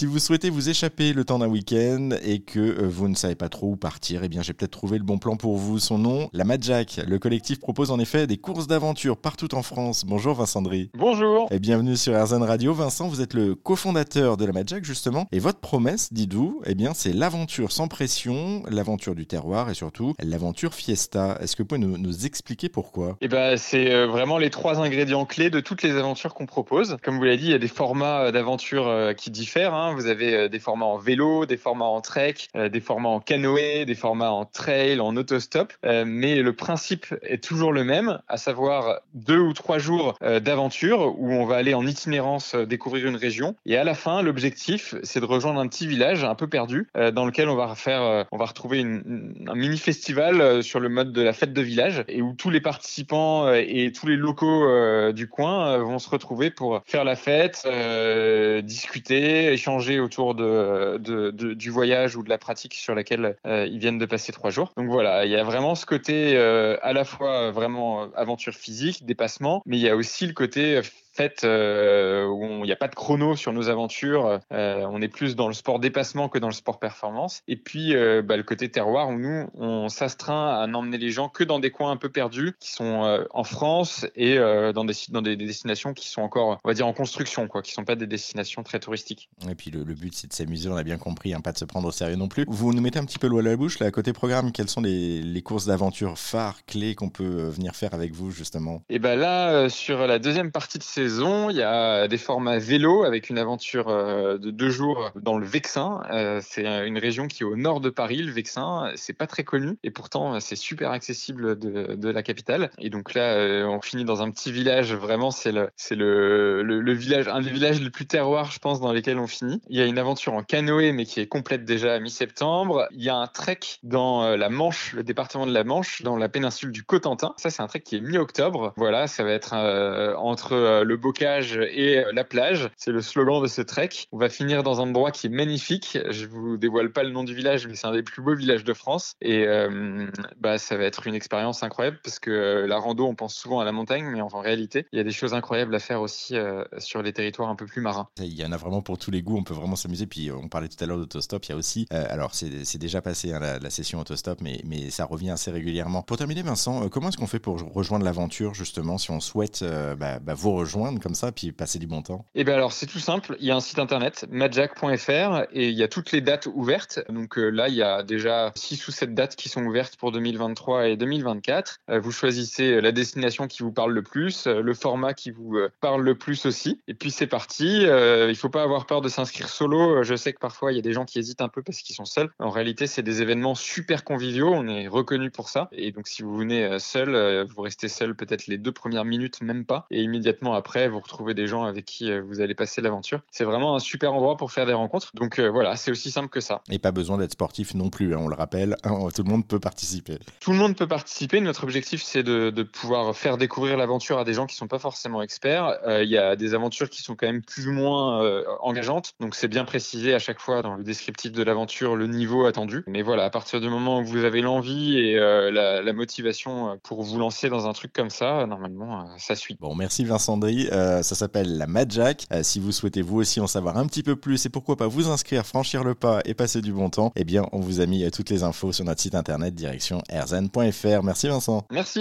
Si vous souhaitez vous échapper le temps d'un week-end et que euh, vous ne savez pas trop où partir, eh bien j'ai peut-être trouvé le bon plan pour vous. Son nom, la Madjack. Le collectif propose en effet des courses d'aventure partout en France. Bonjour Vincent Dry. Bonjour. Et bienvenue sur RZN Radio. Vincent, vous êtes le cofondateur de la Madjack justement. Et votre promesse, dites-vous, eh bien c'est l'aventure sans pression, l'aventure du terroir et surtout l'aventure fiesta. Est-ce que vous pouvez nous, nous expliquer pourquoi? Eh ben c'est euh, vraiment les trois ingrédients clés de toutes les aventures qu'on propose. Comme vous l'avez dit, il y a des formats euh, d'aventure qui diffèrent. Hein. Vous avez des formats en vélo, des formats en trek, des formats en canoë, des formats en trail, en autostop. Mais le principe est toujours le même, à savoir deux ou trois jours d'aventure où on va aller en itinérance découvrir une région. Et à la fin, l'objectif, c'est de rejoindre un petit village un peu perdu dans lequel on va faire, on va retrouver un mini festival sur le mode de la fête de village et où tous les participants et tous les locaux du coin vont se retrouver pour faire la fête, euh, discuter, échanger autour de, du voyage ou de la pratique sur laquelle euh, ils viennent de passer trois jours. Donc voilà, il y a vraiment ce côté euh, à la fois vraiment aventure physique, dépassement, mais il y a aussi le côté euh, où il n'y a pas de chrono sur nos aventures. Euh, on est plus dans le sport dépassement que dans le sport performance. Et puis euh, bah, le côté terroir où nous, on s'astreint à n'emmener les gens que dans des coins un peu perdus qui sont en France et dans, des, dans des, destinations qui sont encore, on va dire, en construction, quoi, qui sont pas des destinations très touristiques. Et puis le, but, c'est de s'amuser, on a bien compris, hein, pas de se prendre au sérieux non plus. Vous nous mettez un petit peu l'eau à la bouche, là, côté programme, quelles sont les, les courses d'aventure phares, clés qu'on peut venir faire avec vous, justement? Et ben là, sur la deuxième partie de ces il y a des formats vélo avec une aventure euh, de deux jours dans le Vexin. Euh, c'est une région qui est au nord de Paris, le Vexin. C'est pas très connu et pourtant c'est super accessible de, la capitale. Et donc là, euh, on finit dans un petit village. Vraiment, c'est le, village, un des villages les plus terroirs, je pense, dans lesquels on finit. Il y a une aventure en canoë, mais qui est complète déjà à mi-septembre. Il y a un trek dans la Manche, le département de la Manche, dans la péninsule du Cotentin. Ça, c'est un trek qui est mi-octobre. Voilà, ça va être entre le Bocage et euh, la plage. C'est le slogan de ce trek. On va finir dans un endroit qui est magnifique. Je vous dévoile pas le nom du village, mais c'est un des plus beaux villages de France. Et euh, bah, ça va être une expérience incroyable parce que euh, la rando, on pense souvent à la montagne, mais en réalité, il y a des choses incroyables à faire aussi sur les territoires un peu plus marins. Il y en a vraiment pour tous les goûts. On peut vraiment s'amuser. Puis on parlait tout à l'heure d'autostop. Il y a aussi, alors c'est déjà passé hein, la, session autostop, mais, mais ça revient assez régulièrement. Pour terminer, Vincent, comment est-ce qu'on fait pour rejoindre l'aventure justement si on souhaite bah, bah, vous rejoindre comme ça, puis passer du bon temps? Eh bien alors c'est tout simple, il y a un site internet, madjack.fr, et il y a toutes les dates ouvertes. Donc euh, là, il y a déjà 6 ou 7 dates qui sont ouvertes pour 2023 et 2024. Euh, vous choisissez euh, la destination qui vous parle le plus, le format qui vous parle le plus aussi, et puis c'est parti. il ne faut pas avoir peur de s'inscrire solo. Je sais que parfois il y a des gens qui hésitent un peu parce qu'ils sont seuls. En réalité, c'est des événements super conviviaux, on est reconnu pour ça. Et donc si vous venez seul, vous restez seul peut-être les deux premières minutes, même pas, et immédiatement après, vous retrouvez des gens avec qui euh, vous allez passer l'aventure. C'est vraiment un super endroit pour faire des rencontres. Donc euh, voilà, c'est aussi simple que ça. Et pas besoin d'être sportif non plus, hein, on le rappelle, hein, tout le monde peut participer. Tout le monde peut participer. Notre objectif, c'est de, pouvoir faire découvrir l'aventure à des gens qui sont pas forcément experts. Euh, il y a des aventures qui sont quand même plus ou moins engageantes. Donc c'est bien précisé à chaque fois dans le descriptif de l'aventure le niveau attendu. Mais voilà, à partir du moment où vous avez l'envie et la, la, motivation pour vous lancer dans un truc comme ça, normalement, ça suit. Bon, merci Vincent Dry. ça s'appelle la Madjack. Euh, si vous souhaitez vous aussi en savoir un petit peu plus et pourquoi pas vous inscrire, franchir le pas et passer du bon temps, eh bien on vous a mis toutes les infos sur notre site internet direction rzn.fr. Merci Vincent. Merci.